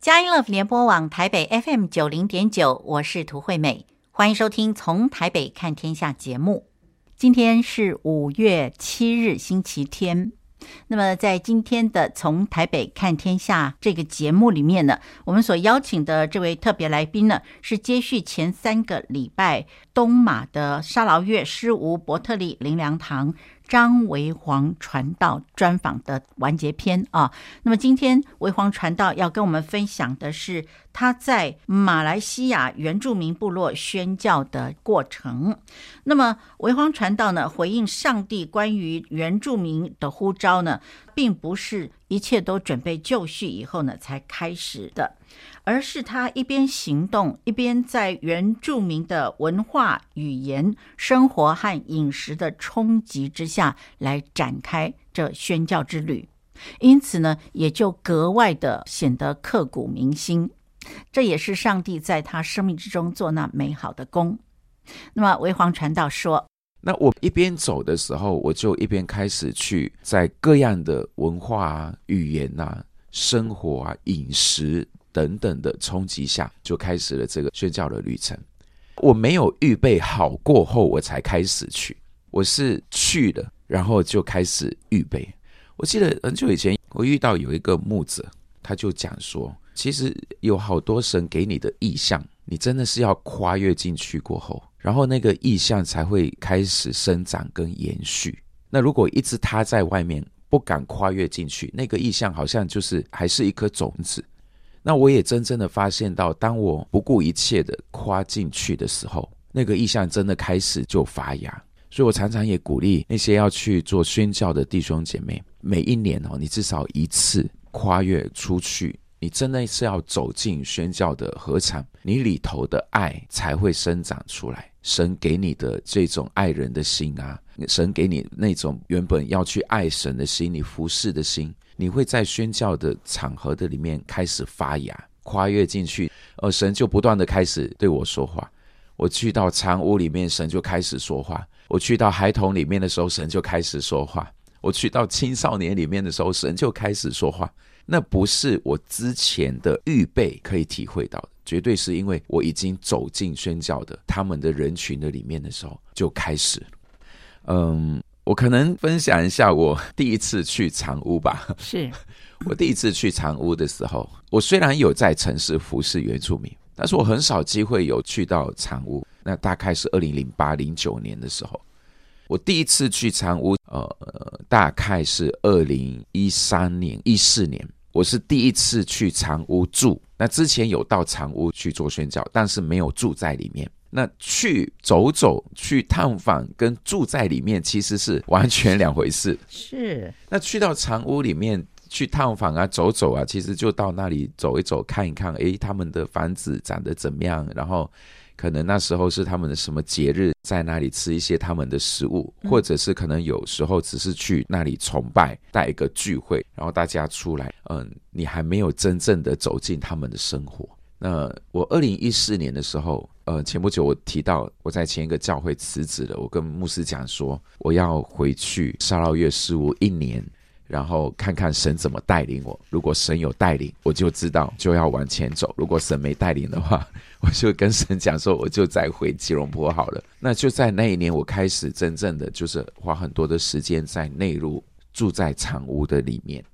佳音乐联播网台北 FM 九零点九，我是涂惠美，欢迎收听《从台北看天下》节目。今天是五月七日，星期天。那么，在今天的《从台北看天下》这个节目里面呢，我们所邀请的这位特别来宾呢，是接续前三个礼拜东马的沙劳越诗无伯特利灵粮堂。张维煌传道专访的完结篇啊，那么今天维煌传道要跟我们分享的是他在马来西亚原住民部落宣教的过程。那么维荒传道呢，回应上帝关于原住民的呼召呢，并不是一切都准备就绪以后呢才开始的。而是他一边行动，一边在原住民的文化、语言、生活和饮食的冲击之下来展开这宣教之旅，因此呢，也就格外的显得刻骨铭心。这也是上帝在他生命之中做那美好的工。那么，维皇传道说：“那我一边走的时候，我就一边开始去在各样的文化啊、语言啊、生活啊、饮食。”等等的冲击下，就开始了这个宣教的旅程。我没有预备好过后，我才开始去。我是去了，然后就开始预备。我记得很久以前，我遇到有一个牧者，他就讲说，其实有好多神给你的意象，你真的是要跨越进去过后，然后那个意象才会开始生长跟延续。那如果一直他在外面不敢跨越进去，那个意象好像就是还是一颗种子。那我也真正的发现到，当我不顾一切的跨进去的时候，那个意象真的开始就发芽。所以我常常也鼓励那些要去做宣教的弟兄姐妹，每一年哦，你至少一次跨越出去，你真的是要走进宣教的禾场，你里头的爱才会生长出来。神给你的这种爱人的心啊，神给你那种原本要去爱神的心，你服侍的心。你会在宣教的场合的里面开始发芽，跨越进去，而神就不断的开始对我说话。我去到长屋里面，神就开始说话；我去到孩童里面的时候，神就开始说话；我去到青少年里面的时候，神就开始说话。那不是我之前的预备可以体会到的，绝对是因为我已经走进宣教的他们的人群的里面的时候就开始。嗯。我可能分享一下我 第一次去长屋吧。是 我第一次去长屋的时候，我虽然有在城市服侍原住民，但是我很少机会有去到长屋。那大概是二零零八零九年的时候，我第一次去长屋，呃，大概是二零一三年一四年，我是第一次去长屋住。那之前有到长屋去做宣教，但是没有住在里面。那去走走、去探访，跟住在里面其实是完全两回事。是。那去到长屋里面去探访啊、走走啊，其实就到那里走一走、看一看，诶，他们的房子长得怎么样？然后可能那时候是他们的什么节日，在那里吃一些他们的食物，或者是可能有时候只是去那里崇拜、带一个聚会，然后大家出来，嗯，你还没有真正的走进他们的生活。那我二零一四年的时候，呃，前不久我提到我在前一个教会辞职了，我跟牧师讲说我要回去沙劳越事务一年，然后看看神怎么带领我。如果神有带领，我就知道就要往前走；如果神没带领的话，我就跟神讲说我就再回吉隆坡好了。那就在那一年，我开始真正的就是花很多的时间在内陆住在长屋的里面。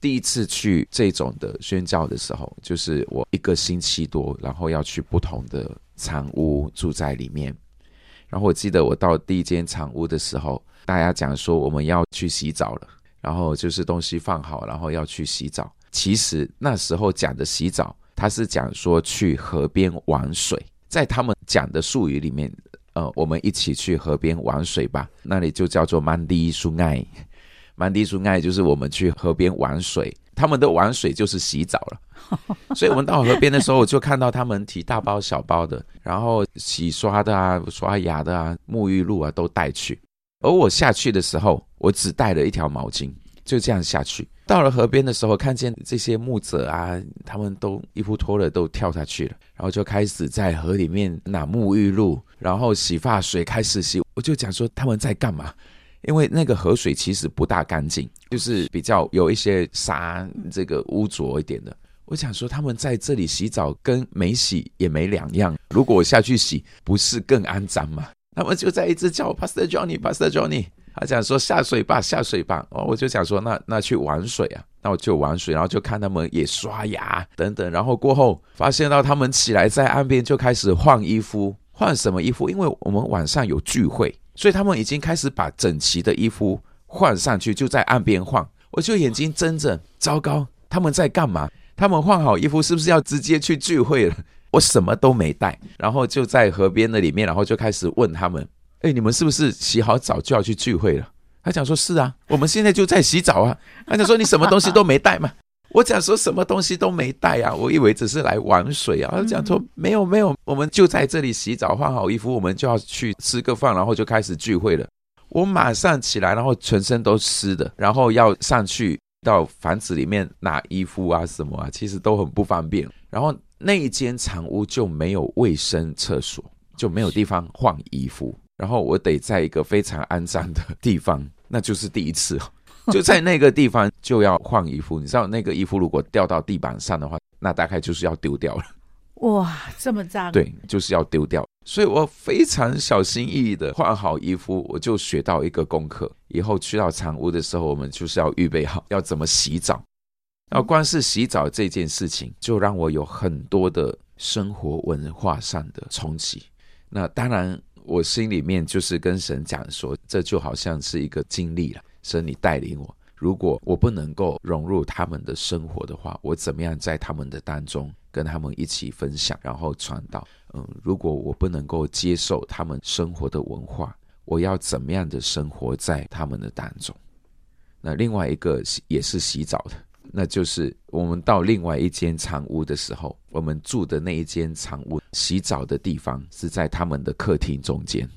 第一次去这种的宣教的时候，就是我一个星期多，然后要去不同的长屋住在里面。然后我记得我到第一间长屋的时候，大家讲说我们要去洗澡了，然后就是东西放好，然后要去洗澡。其实那时候讲的洗澡，他是讲说去河边玩水，在他们讲的术语里面，呃，我们一起去河边玩水吧，那里就叫做 Mandi Sungai。Sunai 就是我们去河边玩水，他们的玩水就是洗澡了。所以我们到河边的时候，我就看到他们提大包小包的，然后洗刷的啊、刷牙的啊、沐浴露啊都带去。而我下去的时候，我只带了一条毛巾，就这样下去。到了河边的时候，看见这些牧者啊，他们都衣服脱了，都跳下去了，然后就开始在河里面拿沐浴露，然后洗发水开始洗。我就讲说他们在干嘛？因为那个河水其实不大干净，就是比较有一些沙，这个污浊一点的。我想说，他们在这里洗澡跟没洗也没两样。如果我下去洗，不是更肮脏吗？他们就在一直叫我 Pastor Johnny，Pastor Johnny。他讲说下水吧，下水吧。哦，我就想说，那那去玩水啊，那我就玩水，然后就看他们也刷牙等等。然后过后发现到他们起来在岸边就开始换衣服，换什么衣服？因为我们晚上有聚会，所以他们已经开始把整齐的衣服换上去，就在岸边换。我就眼睛睁着，糟糕，他们在干嘛？他们换好衣服是不是要直接去聚会了？我什么都没带，然后就在河边的里面，然后就开始问他们：“哎，你们是不是洗好澡就要去聚会了？”他讲说：“是啊，我们现在就在洗澡啊。”他讲说：“你什么东西都没带吗？”我讲说：“什么东西都没带啊，我以为只是来玩水啊。”他讲说：“没有没有，我们就在这里洗澡，换好衣服，我们就要去吃个饭，然后就开始聚会了。”我马上起来，然后全身都湿的，然后要上去到房子里面拿衣服啊什么啊，其实都很不方便。然后那一间长屋就没有卫生厕所，就没有地方换衣服，然后我得在一个非常肮脏的地方，那就是第一次，就在那个地方就要换衣服。你知道那个衣服如果掉到地板上的话，那大概就是要丢掉了。哇，这么脏！对，就是要丢掉。所以我非常小心翼翼的换好衣服，我就学到一个功课。以后去到长屋的时候，我们就是要预备好要怎么洗澡。然后光是洗澡这件事情，就让我有很多的生活文化上的冲击。那当然，我心里面就是跟神讲说，这就好像是一个经历了。神，你带领我，如果我不能够融入他们的生活的话，我怎么样在他们的当中？跟他们一起分享，然后传道。嗯，如果我不能够接受他们生活的文化，我要怎么样的生活在他们的当中？那另外一个也是洗澡的，那就是我们到另外一间长屋的时候，我们住的那一间长屋洗澡的地方是在他们的客厅中间。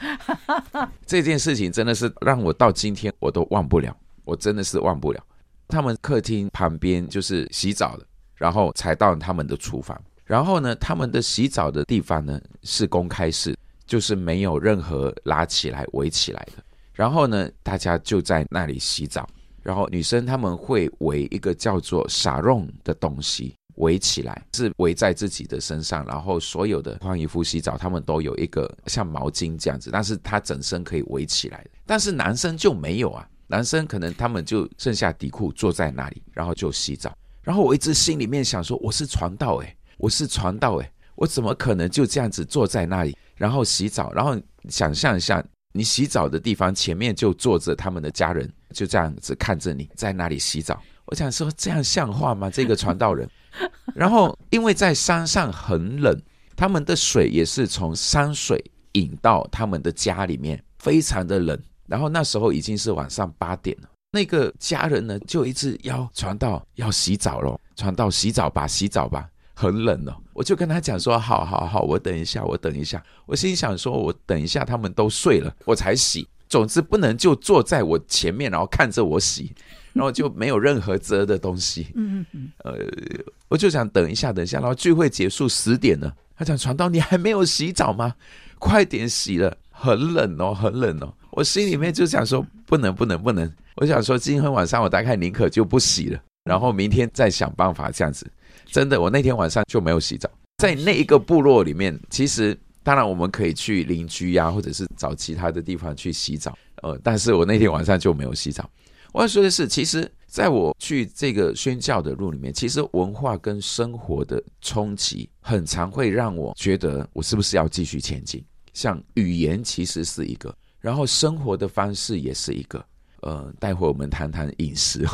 这件事情真的是让我到今天我都忘不了，我真的是忘不了。他们客厅旁边就是洗澡的。然后才到他们的厨房，然后呢，他们的洗澡的地方呢是公开式，就是没有任何拉起来围起来的。然后呢，大家就在那里洗澡。然后女生他们会围一个叫做纱绒的东西围起来，是围在自己的身上。然后所有的换衣服、洗澡，他们都有一个像毛巾这样子，但是它整身可以围起来。但是男生就没有啊，男生可能他们就剩下底裤坐在那里，然后就洗澡。然后我一直心里面想说，我是传道诶，我是传道诶，我怎么可能就这样子坐在那里，然后洗澡？然后想象一下，你洗澡的地方前面就坐着他们的家人，就这样子看着你在那里洗澡。我想说，这样像话吗？这个传道人。然后因为在山上很冷，他们的水也是从山水引到他们的家里面，非常的冷。然后那时候已经是晚上八点了。那个家人呢，就一直要传道要洗澡咯，传道洗澡吧，洗澡吧，很冷哦。我就跟他讲说，好好好，我等一下，我等一下。我心想说，我等一下他们都睡了，我才洗。总之不能就坐在我前面，然后看着我洗，然后就没有任何遮的东西。嗯嗯呃，我就想等一下，等一下，然后聚会结束十点了，他讲传道，你还没有洗澡吗？快点洗了，很冷哦，很冷哦。我心里面就想说，不能，不能，不能。我想说，今天晚上我大概宁可就不洗了，然后明天再想办法这样子。真的，我那天晚上就没有洗澡。在那一个部落里面，其实当然我们可以去邻居呀、或者是找其他的地方去洗澡。呃，但是我那天晚上就没有洗澡。我要说的是，其实在我去这个宣教的路里面，其实文化跟生活的冲击，很常会让我觉得我是不是要继续前进。像语言其实是一个，然后生活的方式也是一个。呃，待会我们谈谈饮食，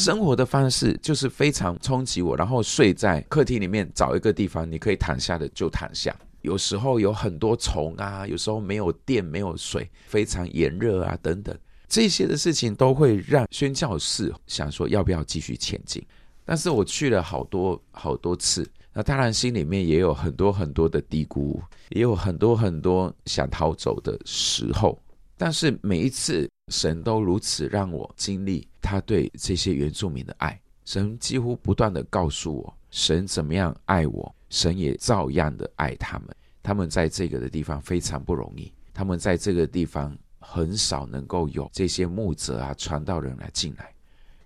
生活的方式就是非常冲击我。然后睡在客厅里面，找一个地方你可以躺下的就躺下。有时候有很多虫啊，有时候没有电、没有水，非常炎热啊等等，这些的事情都会让宣教士想说要不要继续前进。但是我去了好多好多次，那当然心里面也有很多很多的嘀咕，也有很多很多想逃走的时候。但是每一次，神都如此让我经历他对这些原住民的爱。神几乎不断地告诉我，神怎么样爱我，神也照样的爱他们。他们在这个的地方非常不容易，他们在这个地方很少能够有这些牧者啊、传道人来进来。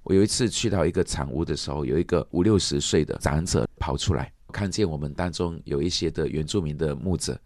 我有一次去到一个长屋的时候，有一个五六十岁的长者跑出来，看见我们当中有一些的原住民的牧者，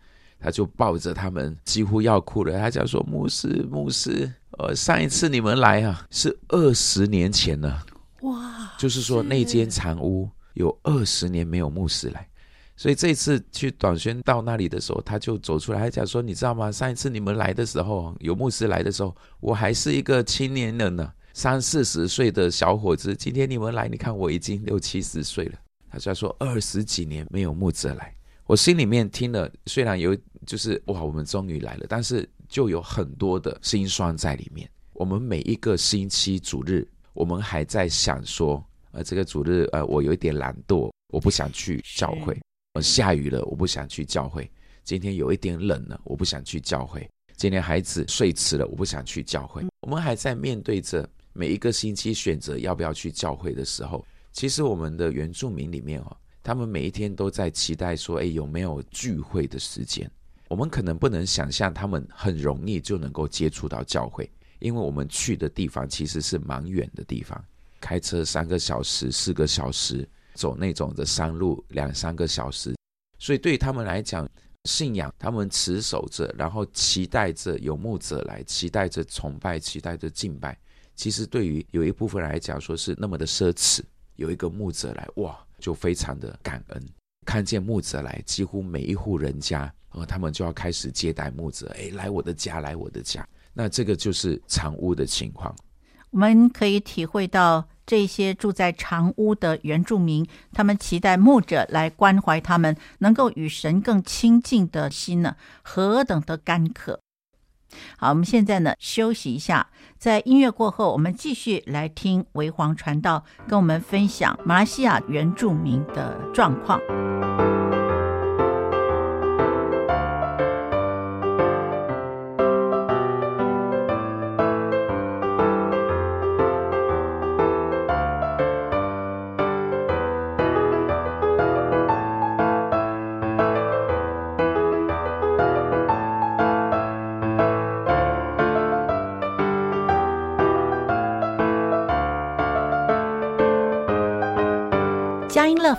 他就抱着他们，几乎要哭了。他讲说：“牧师，牧师，呃，上一次你们来啊，是二十年前了。哇，就是说那间长屋有二十年没有牧师来。”所以这一次去短宣到那里的时候，他就走出来，他讲说：“你知道吗？上一次你们来的时候，有牧师来的时候，我还是一个青年人呢，三四十岁的小伙子。今天你们来，你看我已经六七十岁了。”他就说：“二十几年没有牧者来。”我心里面听了，虽然有就是哇，我们终于来了，但是就有很多的心酸在里面。我们每一个星期主日，我们还在想说：“呃，这个主日，呃，我有一点懒惰，我不想去教会。”呃下雨了，我不想去教会。今天有一点冷了，我不想去教会。今天孩子睡迟了，我不想去教会。我们还在面对着每一个星期选择要不要去教会的时候，其实我们的原住民里面哦，他们每一天都在期待说，哎，有没有聚会的时间？我们可能不能想象他们很容易就能够接触到教会，因为我们去的地方其实是蛮远的地方，开车三个小时、四个小时。走那种的山路两三个小时，所以对他们来讲，信仰他们持守着，然后期待着有牧者来，期待着崇拜，期待着敬拜。其实对于有一部分来讲，说是那么的奢侈。有一个牧者来，哇，就非常的感恩。看见牧者来，几乎每一户人家，呃，他们就要开始接待牧者。哎，来我的家，来我的家。那这个就是长屋的情况。我们可以体会到。这些住在长屋的原住民，他们期待牧者来关怀他们，能够与神更亲近的心呢，何等的干渴！好，我们现在呢休息一下，在音乐过后，我们继续来听维皇传道跟我们分享马来西亚原住民的状况。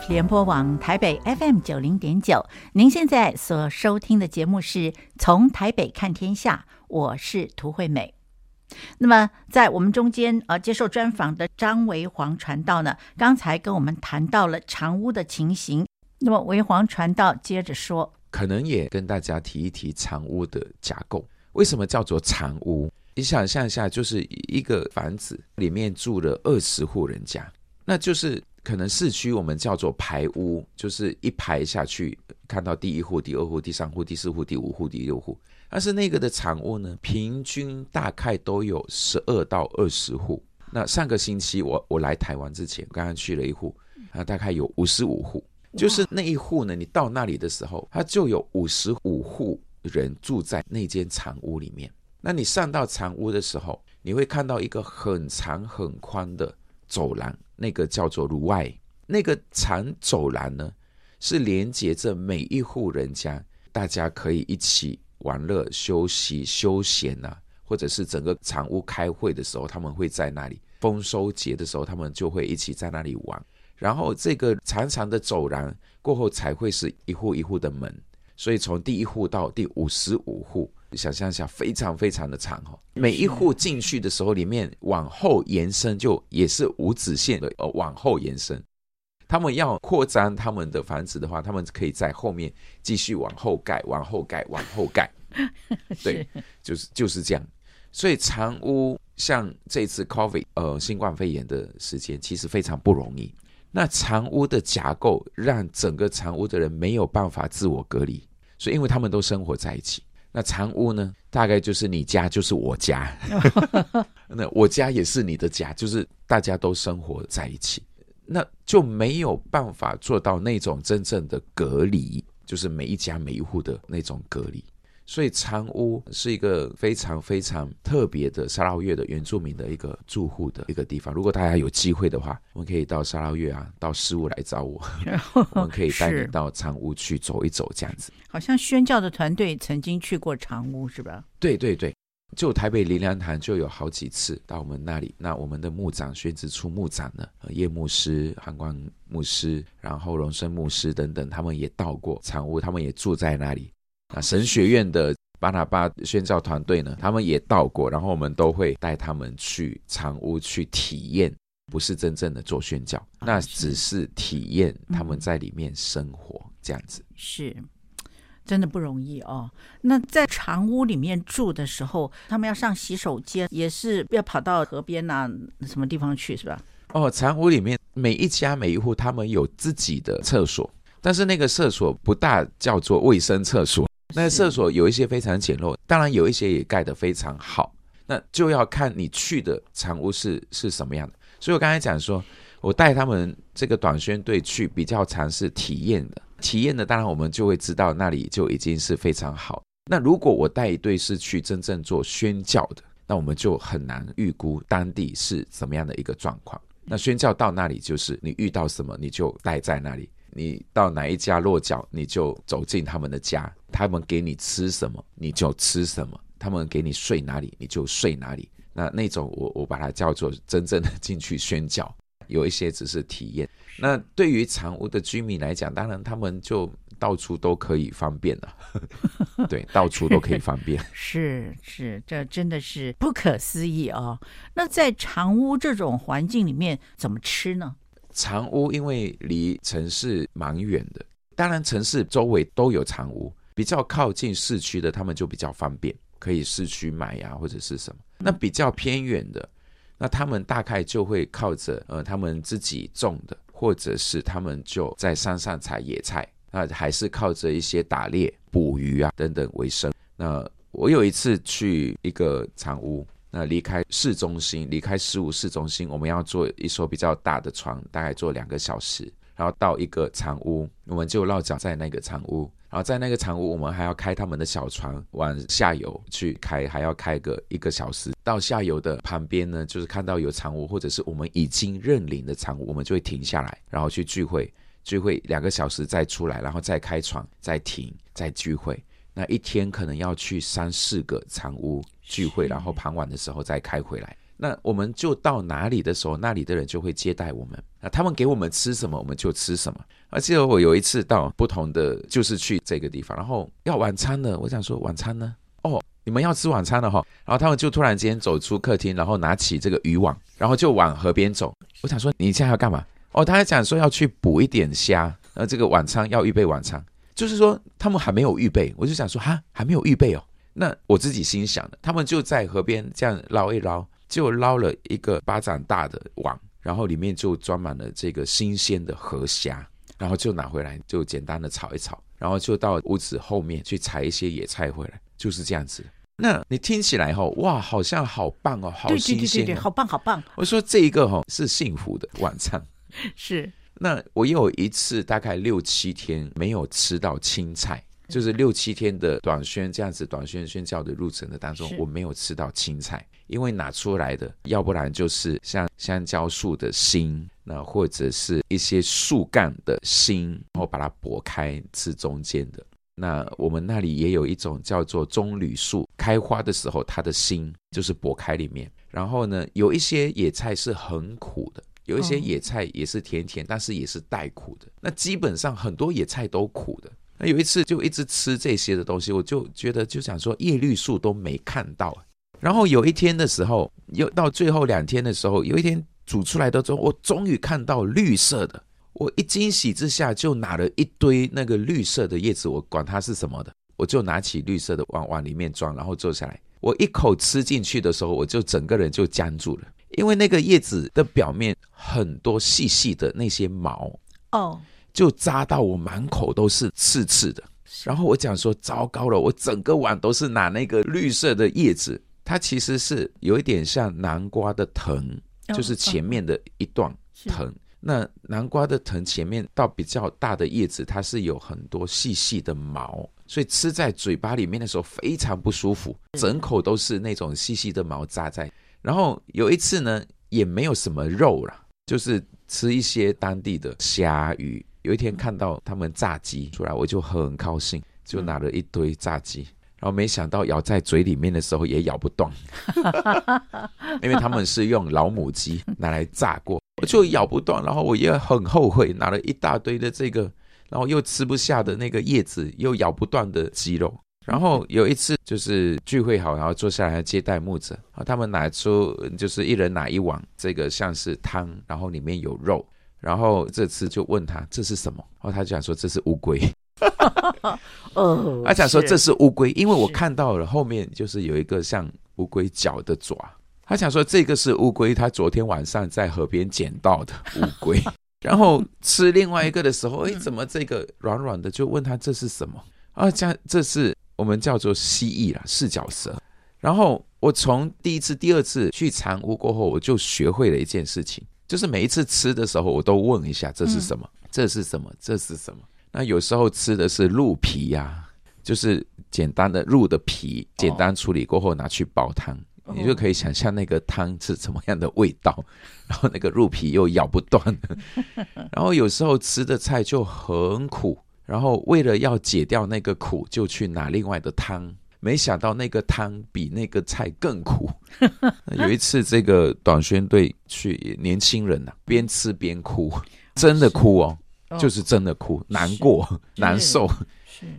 联播网台北 FM 九零点九，您现在所收听的节目是从台北看天下，我是涂惠美。那么在我们中间呃接受专访的张维煌传道呢，刚才跟我们谈到了长屋的情形。那么维煌传道接着说，可能也跟大家提一提长屋的架构。为什么叫做长屋？你想象一下，就是一个房子里面住了二十户人家，那就是。可能市区我们叫做排屋，就是一排下去看到第一户、第二户、第三户、第四户、第五户、第六户。但是那个的长屋呢，平均大概都有十二到二十户。那上个星期我我来台湾之前，刚刚去了一户，啊，大概有五十五户。就是那一户呢，你到那里的时候，它就有五十五户人住在那间长屋里面。那你上到长屋的时候，你会看到一个很长很宽的走廊。那个叫做炉外，那个长走廊呢，是连接着每一户人家，大家可以一起玩乐、休息、休闲啊，或者是整个长屋开会的时候，他们会在那里。丰收节的时候，他们就会一起在那里玩。然后这个长长的走廊过后，才会是一户一户的门。所以从第一户到第五十五户。想象一下，非常非常的长哦。每一户进去的时候，里面往后延伸，就也是无止境的呃往后延伸。他们要扩张他们的房子的话，他们可以在后面继续往后盖，往后盖，往后盖。对，就是就是这样。所以长屋像这次 COVID 呃新冠肺炎的时间，其实非常不容易。那长屋的架构让整个长屋的人没有办法自我隔离，所以因为他们都生活在一起。那长屋呢？大概就是你家就是我家，那我家也是你的家，就是大家都生活在一起，那就没有办法做到那种真正的隔离，就是每一家每一户的那种隔离。所以长屋是一个非常非常特别的沙捞越的原住民的一个住户的一个地方。如果大家有机会的话，我们可以到沙捞越啊，到事务来找我，我们可以带你到长屋去走一走，这样子。好像宣教的团队曾经去过长屋，是吧？对对对，就台北林良堂就有好几次到我们那里，那我们的牧长宣植处牧长呢，叶牧师、韩光牧师，然后荣生牧师等等，他们也到过长屋，他们也住在那里。那神学院的巴拿巴宣教团队呢，他们也到过，然后我们都会带他们去长屋去体验，不是真正的做宣教，那只是体验他们在里面生活这样子。是。真的不容易哦。那在长屋里面住的时候，他们要上洗手间，也是要跑到河边呐、啊，什么地方去，是吧？哦，长屋里面每一家每一户，他们有自己的厕所，但是那个厕所不大叫做卫生厕所。那个厕所有一些非常简陋，当然有一些也盖得非常好。那就要看你去的长屋是是什么样的。所以我刚才讲说，我带他们这个短宣队去，比较尝试体验的。体验的，当然我们就会知道那里就已经是非常好。那如果我带一队是去真正做宣教的，那我们就很难预估当地是怎么样的一个状况。那宣教到那里，就是你遇到什么你就待在那里，你到哪一家落脚，你就走进他们的家，他们给你吃什么你就吃什么，他们给你睡哪里你就睡哪里。那那种我我把它叫做真正的进去宣教，有一些只是体验。那对于长屋的居民来讲，当然他们就到处都可以方便了，对，到处都可以方便。是是，这真的是不可思议哦。那在长屋这种环境里面，怎么吃呢？长屋因为离城市蛮远的，当然城市周围都有长屋，比较靠近市区的，他们就比较方便，可以市区买呀，或者是什么。那比较偏远的，那他们大概就会靠着呃他们自己种的。或者是他们就在山上采野菜，那还是靠着一些打猎、捕鱼啊等等为生。那我有一次去一个长屋，那离开市中心，离开十五市中心，我们要坐一艘比较大的船，大概坐两个小时，然后到一个长屋，我们就落脚在那个长屋。然后在那个长屋，我们还要开他们的小船往下游去开，还要开个一个小时。到下游的旁边呢，就是看到有长屋，或者是我们已经认领的长屋，我们就会停下来，然后去聚会，聚会两个小时再出来，然后再开船，再停，再聚会。那一天可能要去三四个藏屋聚会，然后傍晚的时候再开回来。那我们就到哪里的时候，那里的人就会接待我们。那他们给我们吃什么，我们就吃什么。而且我有一次到不同的，就是去这个地方，然后要晚餐了。我想说晚餐呢？哦，你们要吃晚餐了哈。然后他们就突然间走出客厅，然后拿起这个渔网，然后就往河边走。我想说你现在要干嘛？哦，他还讲说要去捕一点虾。那这个晚餐要预备晚餐，就是说他们还没有预备。我就想说哈，还没有预备哦。那我自己心想的，他们就在河边这样捞一捞。就捞了一个巴掌大的网，然后里面就装满了这个新鲜的河虾，然后就拿回来，就简单的炒一炒，然后就到屋子后面去采一些野菜回来，就是这样子。那你听起来哈，哇，好像好棒哦，好新鲜，对对对对，好棒好棒。我说这一个哈是幸福的晚餐，是。那我有一次大概六七天没有吃到青菜，就是六七天的短宣这样子短宣宣教的路程的当中，我没有吃到青菜。因为拿出来的，要不然就是像香蕉树的心，那或者是一些树干的心，然后把它剥开吃中间的。那我们那里也有一种叫做棕榈树，开花的时候它的心就是剥开里面。然后呢，有一些野菜是很苦的，有一些野菜也是甜甜，但是也是带苦的。那基本上很多野菜都苦的。那有一次就一直吃这些的东西，我就觉得就想说叶绿素都没看到。然后有一天的时候，又到最后两天的时候，有一天煮出来的粥，我终于看到绿色的。我一惊喜之下，就拿了一堆那个绿色的叶子，我管它是什么的，我就拿起绿色的往往里面装，然后坐下来。我一口吃进去的时候，我就整个人就僵住了，因为那个叶子的表面很多细细的那些毛哦，就扎到我满口都是刺刺的。然后我讲说糟糕了，我整个碗都是拿那个绿色的叶子。它其实是有一点像南瓜的藤，就是前面的一段藤。那南瓜的藤前面到比较大的叶子，它是有很多细细的毛，所以吃在嘴巴里面的时候非常不舒服，整口都是那种细细的毛扎在。然后有一次呢，也没有什么肉了，就是吃一些当地的虾鱼。有一天看到他们炸鸡出来，我就很高兴，就拿了一堆炸鸡。然后没想到咬在嘴里面的时候也咬不断，因为他们是用老母鸡拿来炸过，就咬不断，然后我也很后悔，拿了一大堆的这个，然后又吃不下的那个叶子，又咬不断的鸡肉。然后有一次就是聚会好，然后坐下来接待牧者，啊，他们拿出就是一人拿一碗这个像是汤，然后里面有肉，然后这次就问他这是什么，然后他就讲说这是乌龟。哦，他讲说这是乌龟，因为我看到了后面就是有一个像乌龟脚的爪。他想说这个是乌龟，他昨天晚上在河边捡到的乌龟。然后吃另外一个的时候，哎，怎么这个软软的？就问他这是什么？啊，这这是我们叫做蜥蜴啦，四脚蛇。然后我从第一次、第二次去长屋过后，我就学会了一件事情，就是每一次吃的时候，我都问一下这是什么？这是什么？这是什么？那有时候吃的是鹿皮呀、啊，就是简单的鹿的皮，简单处理过后拿去煲汤，哦、你就可以想象那个汤是什么样的味道。然后那个鹿皮又咬不断，然后有时候吃的菜就很苦，然后为了要解掉那个苦，就去拿另外的汤，没想到那个汤比那个菜更苦。有一次这个短宣队去，年轻人呐、啊，边吃边哭，真的哭哦。就是真的哭，难过，难受，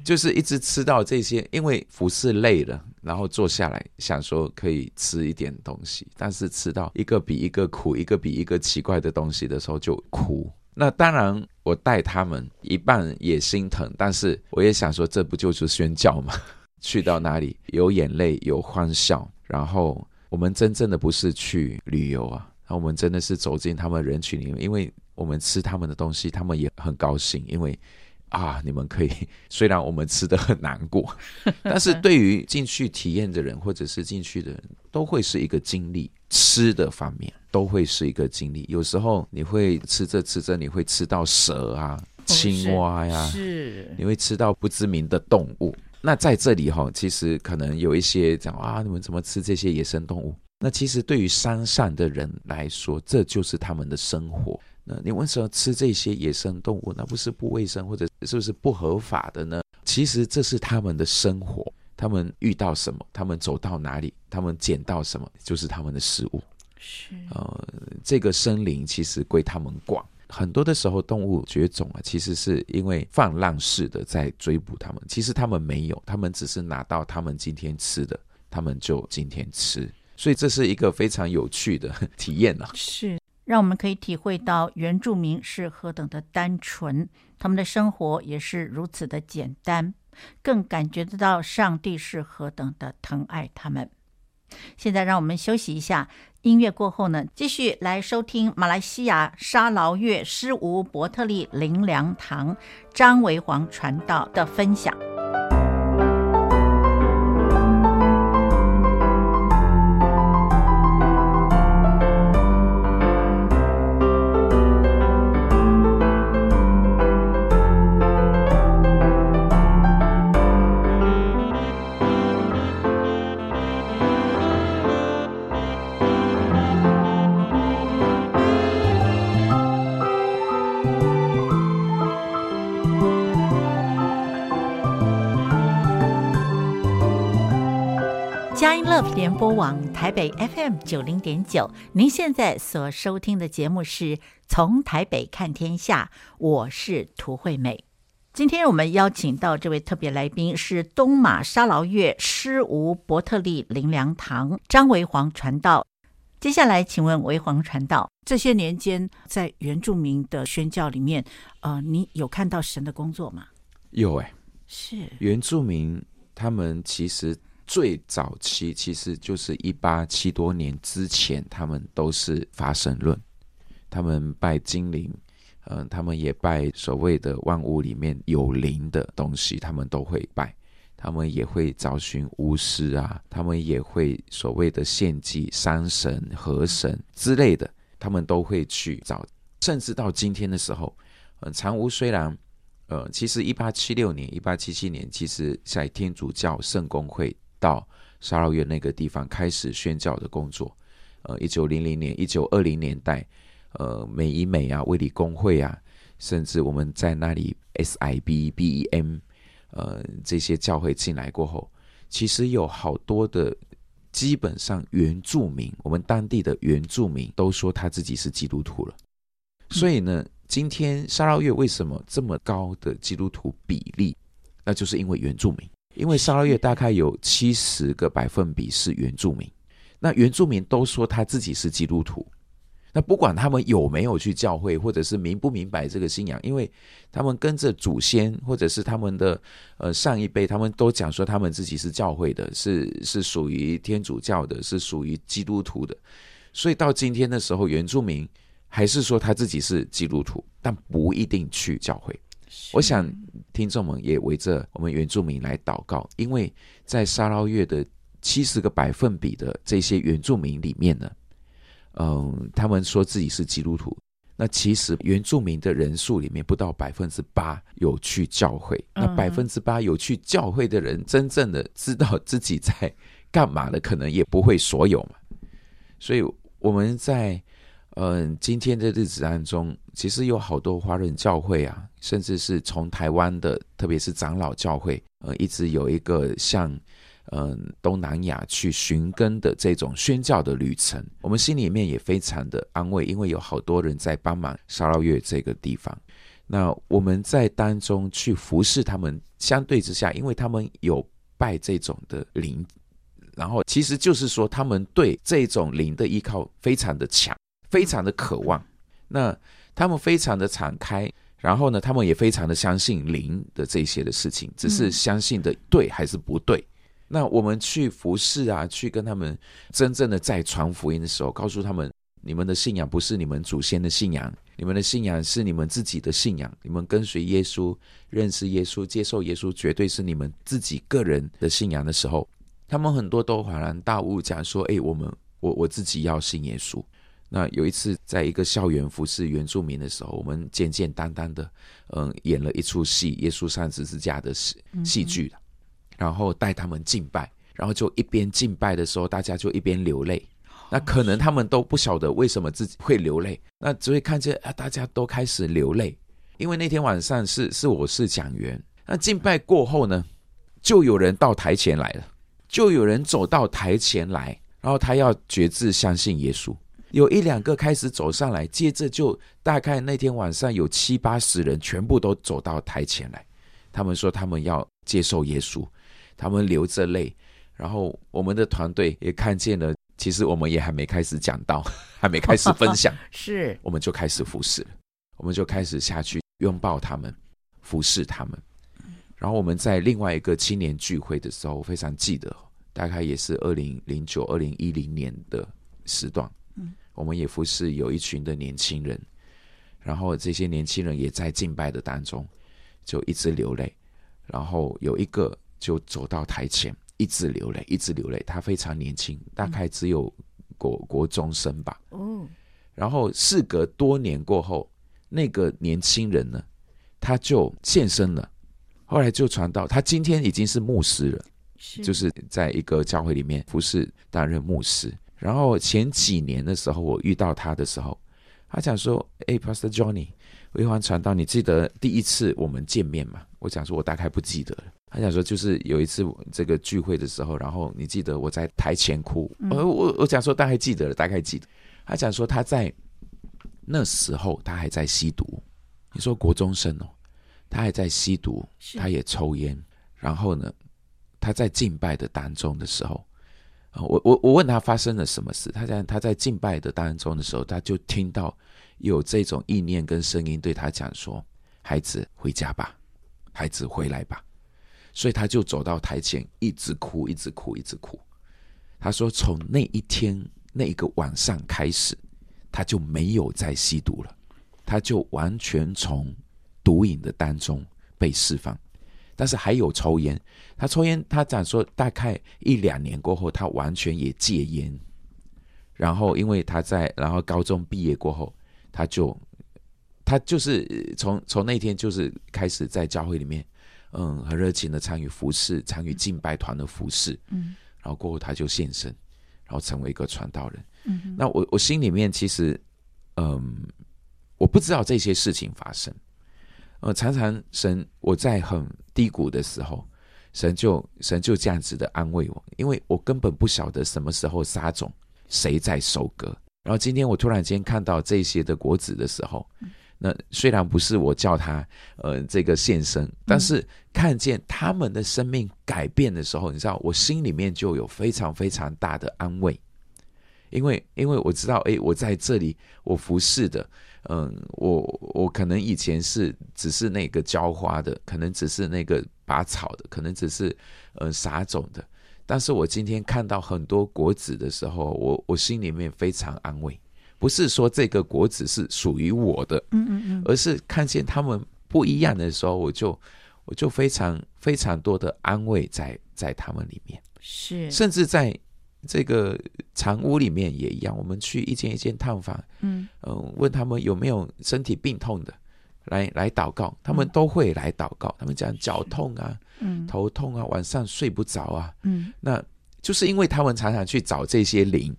就是一直吃到这些，因为服侍累了，然后坐下来想说可以吃一点东西，但是吃到一个比一个苦，一个比一个奇怪的东西的时候就哭。那当然，我带他们一半也心疼，但是我也想说，这不就是宣教吗？去到哪里有眼泪，有欢笑，然后我们真正的不是去旅游啊，那我们真的是走进他们人群里面，因为。我们吃他们的东西，他们也很高兴，因为啊，你们可以，虽然我们吃的很难过，但是对于进去体验的人，或者是进去的人，都会是一个经历。吃的方面都会是一个经历。有时候你会吃着吃着，你会吃到蛇啊、青蛙呀，是，你会吃到不知名的动物。那在这里哈，其实可能有一些讲啊，你们怎么吃这些野生动物？那其实对于山上的人来说，这就是他们的生活。那你为什么吃这些野生动物？那不是不卫生，或者是不是不合法的呢？其实这是他们的生活，他们遇到什么，他们走到哪里，他们捡到什么，就是他们的食物。是，呃，这个森林其实归他们管。很多的时候，动物绝种啊，其实是因为放浪式的在追捕他们。其实他们没有，他们只是拿到他们今天吃的，他们就今天吃。所以这是一个非常有趣的 体验啊。是。让我们可以体会到原住民是何等的单纯，他们的生活也是如此的简单，更感觉得到上帝是何等的疼爱他们。现在让我们休息一下，音乐过后呢，继续来收听马来西亚沙劳越诗无伯特利林良堂张维煌传道的分享。Love 联播网台北 FM 九零点九，您现在所收听的节目是从台北看天下，我是涂惠美。今天我们邀请到这位特别来宾是东马沙劳越诗巫伯特利林良堂张维煌传道。接下来，请问维煌传道，这些年间在原住民的宣教里面，呃，你有看到神的工作吗？有哎，是原住民，他们其实。最早期其实就是一八七多年之前，他们都是发神论，他们拜精灵，嗯、他们也拜所谓的万物里面有灵的东西，他们都会拜，他们也会找寻巫师啊，他们也会所谓的献祭山神、河神之类的，他们都会去找，甚至到今天的时候，嗯、呃，长屋虽然，呃，其实一八七六年、一八七七年，其实在天主教圣公会。到沙劳越那个地方开始宣教的工作，呃，一九零零年、一九二零年代，呃，美以美啊、卫理公会啊，甚至我们在那里 SIB、BEM，呃，这些教会进来过后，其实有好多的，基本上原住民，我们当地的原住民都说他自己是基督徒了。所以呢，今天沙捞越为什么这么高的基督徒比例？那就是因为原住民，因为沙捞越大概有七十个百分比是原住民，那原住民都说他自己是基督徒。那不管他们有没有去教会，或者是明不明白这个信仰，因为他们跟着祖先，或者是他们的呃上一辈，他们都讲说他们自己是教会的，是是属于天主教的，是属于基督徒的。所以到今天的时候，原住民还是说他自己是基督徒，但不一定去教会。我想听众们也围着我们原住民来祷告，因为在沙捞越的七十个百分比的这些原住民里面呢。嗯，他们说自己是基督徒，那其实原住民的人数里面不到百分之八有去教会，那百分之八有去教会的人，真正的知道自己在干嘛的，可能也不会所有嘛。所以我们在嗯今天的日子当中，其实有好多华人教会啊，甚至是从台湾的，特别是长老教会，呃，一直有一个像。嗯，东南亚去寻根的这种宣教的旅程，我们心里面也非常的安慰，因为有好多人在帮忙沙捞越这个地方。那我们在当中去服侍他们，相对之下，因为他们有拜这种的灵，然后其实就是说，他们对这种灵的依靠非常的强，非常的渴望。那他们非常的敞开，然后呢，他们也非常的相信灵的这些的事情，只是相信的对还是不对。那我们去服侍啊，去跟他们真正的在传福音的时候，告诉他们：你们的信仰不是你们祖先的信仰，你们的信仰是你们自己的信仰。你们跟随耶稣、认识耶稣、接受耶稣，绝对是你们自己个人的信仰的时候，他们很多都恍然大悟，讲说：哎，我们我我自己要信耶稣。那有一次在一个校园服侍原住民的时候，我们简简单单的，嗯，演了一出戏《耶稣上十字架》的戏戏剧。然后带他们敬拜，然后就一边敬拜的时候，大家就一边流泪。那可能他们都不晓得为什么自己会流泪，那只会看见啊，大家都开始流泪。因为那天晚上是是我是讲员，那敬拜过后呢，就有人到台前来了，就有人走到台前来，然后他要决志相信耶稣。有一两个开始走上来，接着就大概那天晚上有七八十人全部都走到台前来，他们说他们要接受耶稣。他们流着泪，然后我们的团队也看见了。其实我们也还没开始讲到，还没开始分享，是我们就开始服侍了。我们就开始下去拥抱他们，服侍他们。然后我们在另外一个青年聚会的时候，我非常记得，大概也是二零零九、二零一零年的时段。嗯，我们也服侍有一群的年轻人，然后这些年轻人也在敬拜的当中，就一直流泪。然后有一个。就走到台前，一直流泪，一直流泪。他非常年轻，大概只有国国中生吧。哦。然后事隔多年过后，那个年轻人呢，他就现身了。后来就传到，他今天已经是牧师了，是就是在一个教会里面服侍担任牧师。然后前几年的时候，我遇到他的时候，他讲说：“哎，Pastor Johnny，微环传道，你记得第一次我们见面吗？”我讲说：“我大概不记得了。”他讲说，就是有一次这个聚会的时候，然后你记得我在台前哭，我我我讲说大概记得了，大概记得。他讲说他在那时候他还在吸毒，你说国中生哦，他还在吸毒，他也抽烟，然后呢，他在敬拜的当中的时候，我我我问他发生了什么事，他讲他在敬拜的当中的时候，他就听到有这种意念跟声音对他讲说：“孩子回家吧，孩子回来吧。”所以他就走到台前，一直哭，一直哭，一直哭。他说：“从那一天那一个晚上开始，他就没有再吸毒了，他就完全从毒瘾的当中被释放。但是还有抽烟，他抽烟，他讲说大概一两年过后，他完全也戒烟。然后因为他在，然后高中毕业过后，他就他就是从从那天就是开始在教会里面。”嗯，很热情的参与服饰，参与敬拜团的服饰。嗯，然后过后他就献身，然后成为一个传道人。嗯，那我我心里面其实，嗯，我不知道这些事情发生。呃，常常神我在很低谷的时候，神就神就这样子的安慰我，因为我根本不晓得什么时候撒种，谁在收割。然后今天我突然间看到这些的果子的时候，那虽然不是我叫他呃这个献身，但是看见他们的生命改变的时候，你知道我心里面就有非常非常大的安慰，因为因为我知道，诶，我在这里我服侍的。嗯，我我可能以前是只是那个浇花的，可能只是那个拔草的，可能只是嗯撒种的。但是我今天看到很多果子的时候，我我心里面非常安慰，不是说这个果子是属于我的，嗯嗯嗯，而是看见他们不一样的时候，我就我就非常非常多的安慰在在他们里面，是，甚至在。这个长屋里面也一样，我们去一间一间探访，嗯嗯、呃，问他们有没有身体病痛的，来来祷告，他们都会来祷告。嗯、他们讲脚痛啊，嗯，头痛啊，晚上睡不着啊，嗯，那就是因为他们常常去找这些灵，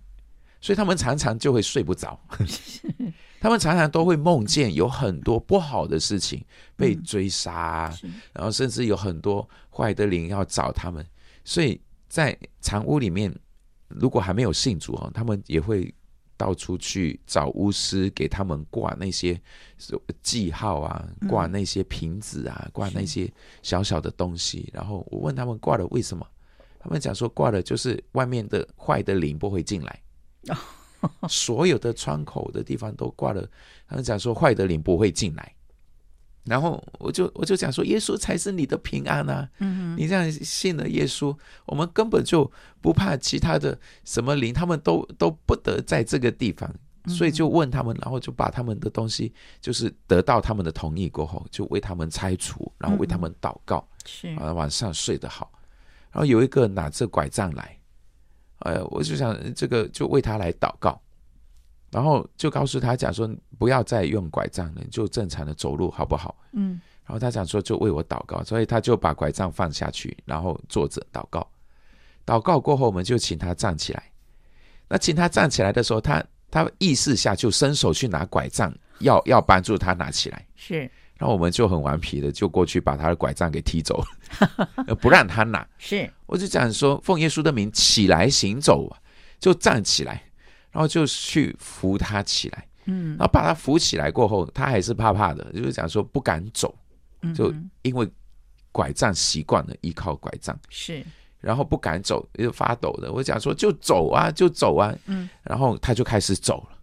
所以他们常常就会睡不着。他们常常都会梦见有很多不好的事情被追杀，嗯、然后甚至有很多坏的灵要找他们，所以在长屋里面。如果还没有信主哈，他们也会到处去找巫师，给他们挂那些记号啊，挂那些瓶子啊，挂那些小小的东西。然后我问他们挂了为什么，他们讲说挂了就是外面的坏的灵不会进来，所有的窗口的地方都挂了。他们讲说坏的灵不会进来。然后我就我就讲说，耶稣才是你的平安啊！嗯，你这样信了耶稣，我们根本就不怕其他的什么灵，他们都都不得在这个地方，所以就问他们，然后就把他们的东西，就是得到他们的同意过后，就为他们拆除，然后为他们祷告，是啊，晚上睡得好。然后有一个拿着拐杖来，哎呀，我就想这个就为他来祷告。然后就告诉他讲说，不要再用拐杖了，就正常的走路好不好？嗯。然后他讲说，就为我祷告，所以他就把拐杖放下去，然后坐着祷告。祷告过后，我们就请他站起来。那请他站起来的时候，他他意识下就伸手去拿拐杖，要要帮助他拿起来。是。然后我们就很顽皮的就过去把他的拐杖给踢走，不让他拿。是。我就讲说，奉耶稣的名起来行走，就站起来。然后就去扶他起来，嗯，然后把他扶起来过后，他还是怕怕的，就是讲说不敢走，就因为拐杖习惯了依靠拐杖，是，然后不敢走，就发抖的。我讲说就走啊，就走啊，嗯，然后他就开始走了，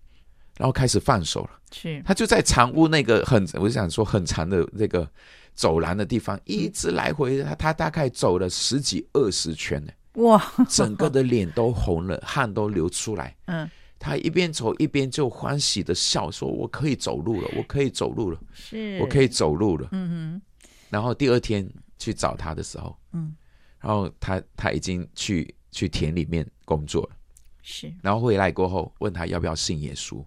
然后开始放手了，是，他就在长屋那个很，我就想说很长的那个走廊的地方，一直来回，他他大概走了十几二十圈呢，哇，整个的脸都红了，汗都流出来，嗯。他一边走一边就欢喜的笑，说：“我可以走路了，我可以走路了，是，我可以走路了。”嗯哼。然后第二天去找他的时候，嗯，然后他他已经去去田里面工作了，是。然后回来过后问他要不要信耶稣。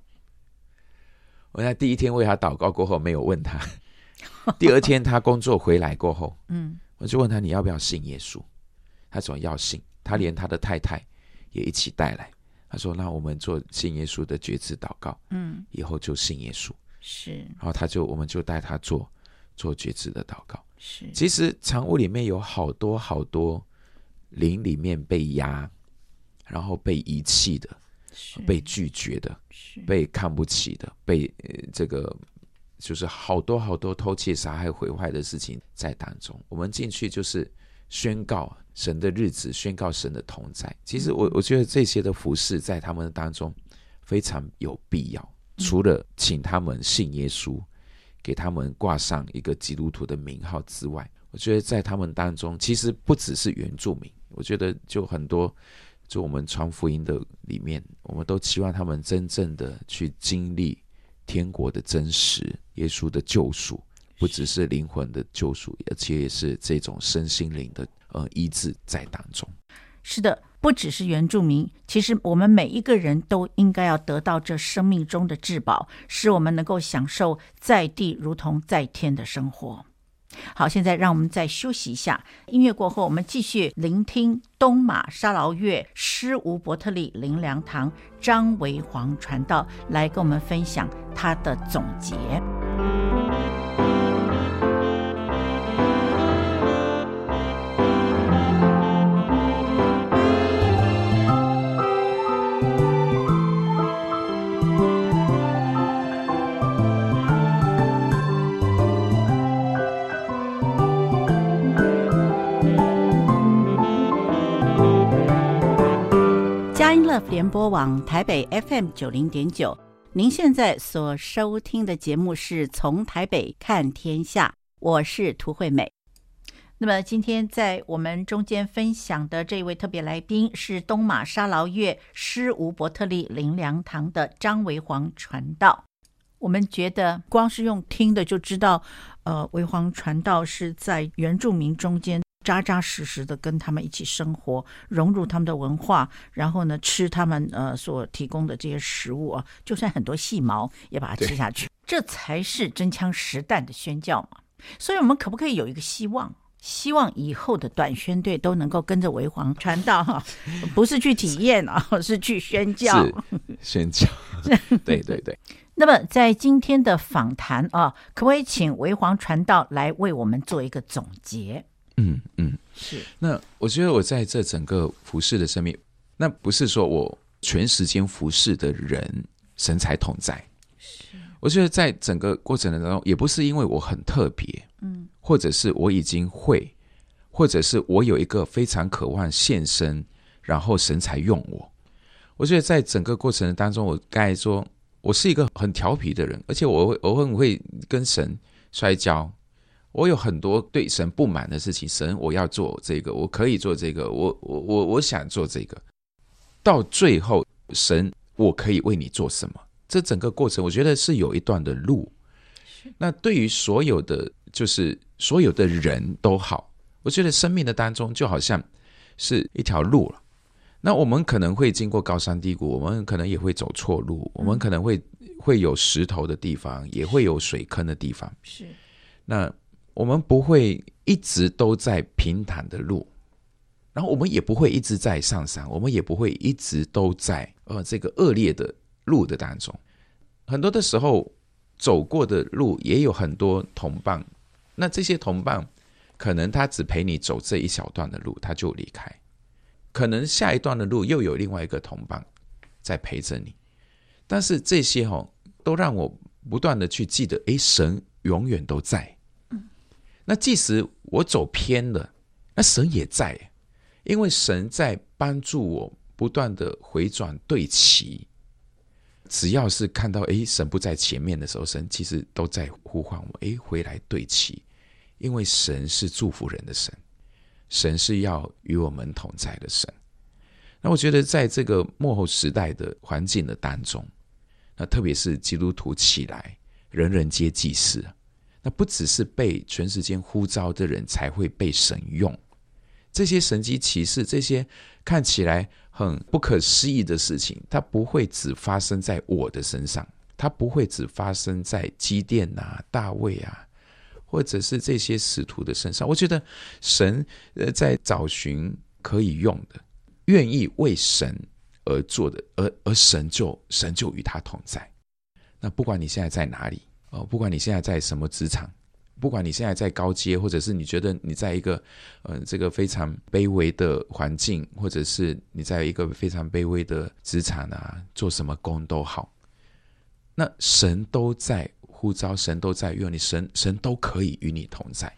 我在第一天为他祷告过后没有问他，第二天他工作回来过后，嗯，我就问他你要不要信耶稣？他说要信，他连他的太太也一起带来。他说：“那我们做信耶稣的决志祷告，嗯，以后就信耶稣是。然后他就，我们就带他做做决志的祷告。是，其实长屋里面有好多好多灵里面被压，然后被遗弃的，是被拒绝的，是被看不起的，被这个就是好多好多偷窃、杀害、毁坏的事情在当中。我们进去就是。”宣告神的日子，宣告神的同在。其实我我觉得这些的服饰在他们当中非常有必要。除了请他们信耶稣，给他们挂上一个基督徒的名号之外，我觉得在他们当中，其实不只是原住民。我觉得就很多，就我们传福音的里面，我们都期望他们真正的去经历天国的真实，耶稣的救赎。不只是灵魂的救赎，而且也是这种身心灵的呃医治在当中。是的，不只是原住民，其实我们每一个人都应该要得到这生命中的至宝，使我们能够享受在地如同在天的生活。好，现在让我们再休息一下，音乐过后，我们继续聆听东马沙劳越施吴伯特利灵粮堂张维煌传道来跟我们分享他的总结。联播网台北 FM 九零点九，您现在所收听的节目是从台北看天下，我是涂惠美。那么今天在我们中间分享的这位特别来宾是东马沙劳越施吴伯特利灵粮堂的张维煌传道。我们觉得光是用听的就知道，呃，维煌传道是在原住民中间扎扎实实的跟他们一起生活，融入他们的文化，然后呢，吃他们呃所提供的这些食物啊，就算很多细毛也把它吃下去，这才是真枪实弹的宣教嘛。所以，我们可不可以有一个希望？希望以后的短宣队都能够跟着维皇传道哈，不是去体验啊，是去宣教。是宣教，对对对。那么在今天的访谈啊，可不可以请维皇传道来为我们做一个总结？嗯嗯，是。那我觉得我在这整个服侍的生命，那不是说我全时间服侍的人神才同在。是。我觉得在整个过程当中，也不是因为我很特别。嗯。或者是我已经会，或者是我有一个非常渴望献身，然后神才用我。我觉得在整个过程当中，我刚才说我是一个很调皮的人，而且我会我很会跟神摔跤。我有很多对神不满的事情，神我要做这个，我可以做这个，我我我我想做这个。到最后，神我可以为你做什么？这整个过程，我觉得是有一段的路。那对于所有的，就是。所有的人都好，我觉得生命的当中就好像是一条路了。那我们可能会经过高山低谷，我们可能也会走错路，我们可能会会有石头的地方，也会有水坑的地方。是，那我们不会一直都在平坦的路，然后我们也不会一直在上山，我们也不会一直都在呃这个恶劣的路的当中。很多的时候走过的路也有很多同伴。那这些同伴，可能他只陪你走这一小段的路，他就离开。可能下一段的路又有另外一个同伴在陪着你。但是这些哦，都让我不断的去记得，诶，神永远都在。那即使我走偏了，那神也在，因为神在帮助我不断的回转对齐。只要是看到诶，神不在前面的时候，神其实都在呼唤我，诶，回来对齐。因为神是祝福人的神，神是要与我们同在的神。那我觉得，在这个幕后时代的环境的当中，那特别是基督徒起来，人人皆祭司，那不只是被全时间呼召的人才会被神用。这些神迹奇事，这些看起来很不可思议的事情，它不会只发生在我的身上，它不会只发生在基甸啊、大卫啊。或者是这些使徒的身上，我觉得神呃在找寻可以用的，愿意为神而做的，而而神就神就与他同在。那不管你现在在哪里哦，不管你现在在什么职场，不管你现在在高阶，或者是你觉得你在一个呃这个非常卑微的环境，或者是你在一个非常卑微的职场啊，做什么工都好，那神都在。呼召神都在用你，神神都可以与你同在，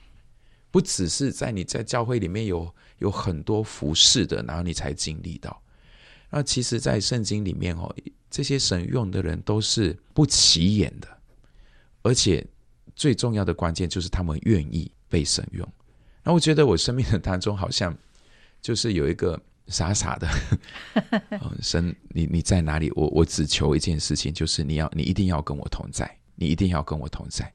不只是在你在教会里面有有很多服侍的，然后你才经历到。那其实，在圣经里面哦，这些神用的人都是不起眼的，而且最重要的关键就是他们愿意被神用。那我觉得我生命的当中好像就是有一个傻傻的 神，你你在哪里？我我只求一件事情，就是你要你一定要跟我同在。你一定要跟我同在，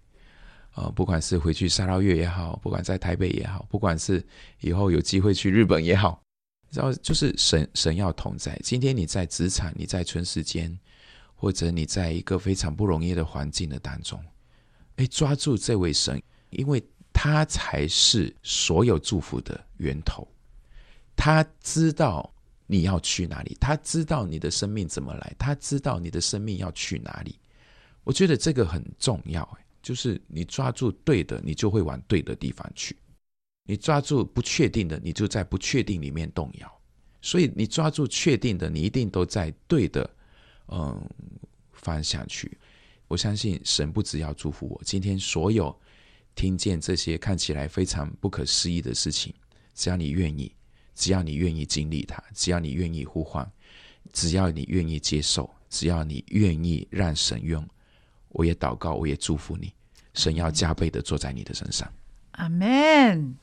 不管是回去沙捞越也好，不管在台北也好，不管是以后有机会去日本也好，然后就是神神要同在。今天你在职场，你在存时间，或者你在一个非常不容易的环境的当中，哎，抓住这位神，因为他才是所有祝福的源头。他知道你要去哪里，他知道你的生命怎么来，他知道你的生命要去哪里。我觉得这个很重要，就是你抓住对的，你就会往对的地方去；你抓住不确定的，你就在不确定里面动摇。所以你抓住确定的，你一定都在对的嗯方向去。我相信神不只要祝福我，今天所有听见这些看起来非常不可思议的事情，只要你愿意，只要你愿意经历它，只要你愿意呼唤，只要你愿意接受，只要你愿意让神用，我也祷告，我也祝福你，神要加倍的坐在你的身上。阿门。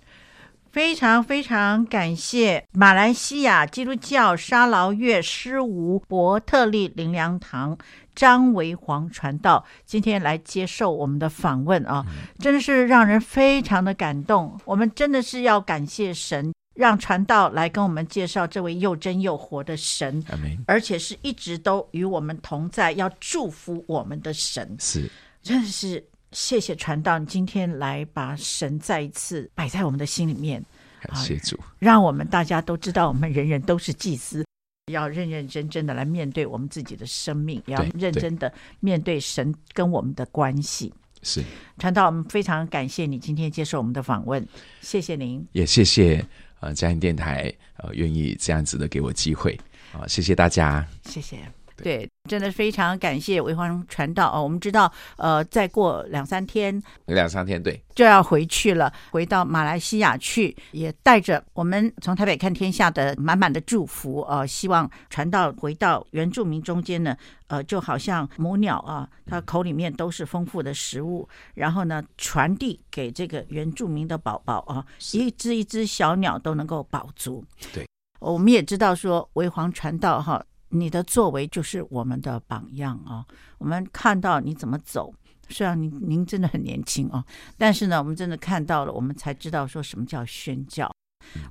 非常非常感谢马来西亚基督教沙劳越诗吴伯特利灵粮堂张维煌传道今天来接受我们的访问啊，真的是让人非常的感动。我们真的是要感谢神，让传道来跟我们介绍这位又真又活的神，而且是一直都与我们同在，要祝福我们的神。是，真的是。谢谢传道，你今天来把神再一次摆在我们的心里面。感谢主，让我们大家都知道，我们人人都是祭司，要认认真真的来面对我们自己的生命，也要认真的面对神跟我们的关系。是。传道，我们非常感谢你今天接受我们的访问，谢谢您，也谢谢呃嘉音电台呃愿意这样子的给我机会。啊、呃，谢谢大家，谢谢。对，真的非常感谢维煌传道哦。我们知道，呃，再过两三天，两三天对，就要回去了，回到马来西亚去，也带着我们从台北看天下的满满的祝福，呃，希望传道回到原住民中间呢，呃，就好像母鸟啊，它口里面都是丰富的食物，然后呢，传递给这个原住民的宝宝啊，一只一只小鸟都能够饱足。对，我们也知道说维皇传道哈。你的作为就是我们的榜样啊！我们看到你怎么走，虽然您您真的很年轻啊，但是呢，我们真的看到了，我们才知道说什么叫宣教。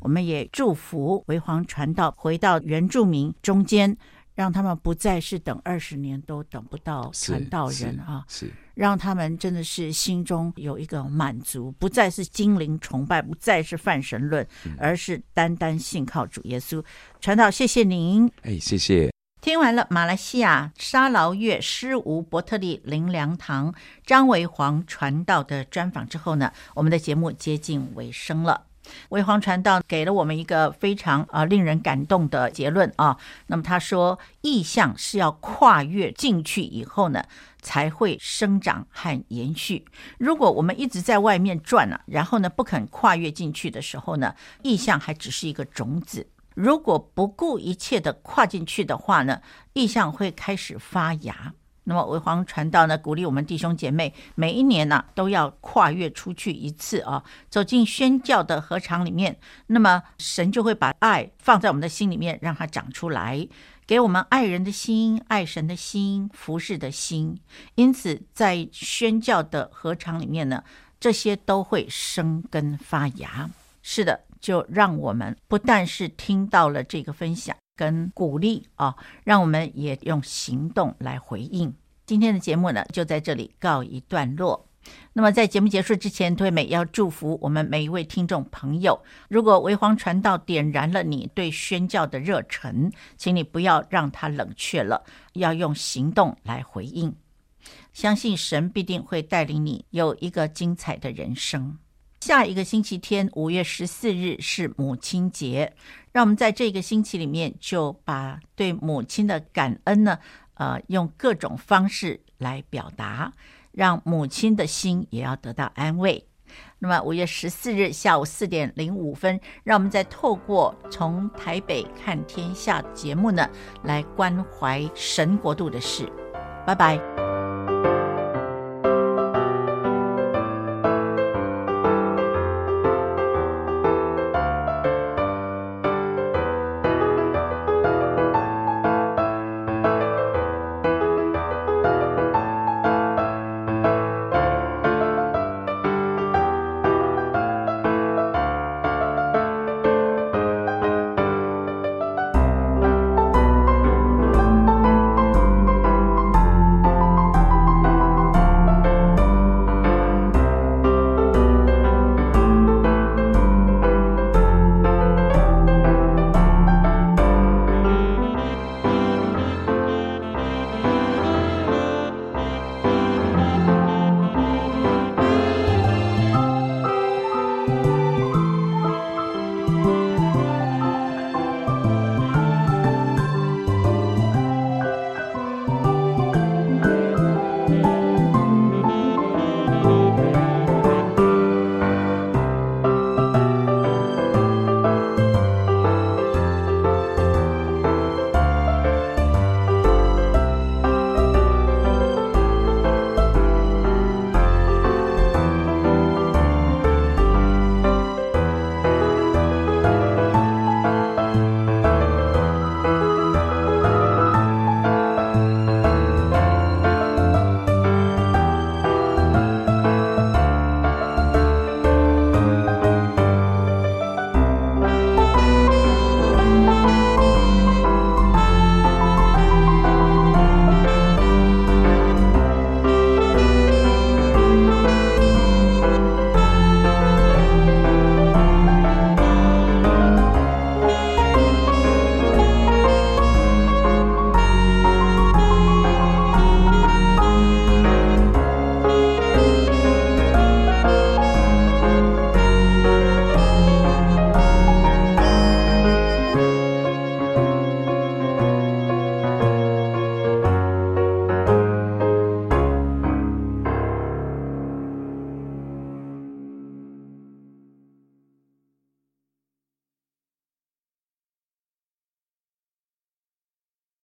我们也祝福维皇传道回到原住民中间，让他们不再是等二十年都等不到传道人啊，是让他们真的是心中有一个满足，不再是精灵崇拜，不再是泛神论，而是单单信靠主耶稣。传道，谢谢您。哎，谢谢。听完了马来西亚沙劳越诗吾伯特利灵良堂张维煌传道的专访之后呢，我们的节目接近尾声了。维煌传道给了我们一个非常啊令人感动的结论啊。那么他说，意向是要跨越进去以后呢，才会生长和延续。如果我们一直在外面转了，然后呢不肯跨越进去的时候呢，意象还只是一个种子。如果不顾一切的跨进去的话呢，意象会开始发芽。那么维煌传道呢，鼓励我们弟兄姐妹每一年呢、都要跨越出去一次啊，走进宣教的禾场里面。那么神就会把爱放在我们的心里面，让它长出来，给我们爱人的心、爱神的心、服侍的心。因此，在宣教的合场里面呢，这些都会生根发芽。是的。就让我们不但是听到了这个分享跟鼓励啊，让我们也用行动来回应。今天的节目呢，就在这里告一段落。那么在节目结束之前，推美要祝福我们每一位听众朋友。如果维煌传道点燃了你对宣教的热忱，请你不要让它冷却了，要用行动来回应。相信神必定会带领你有一个精彩的人生。下一个星期天，五月十四日是母亲节，让我们在这个星期里面就把对母亲的感恩呢，呃，用各种方式来表达，让母亲的心也要得到安慰。那么五月十四日下午四点零五分，让我们再透过从台北看天下节目呢，来关怀神国度的事。拜拜。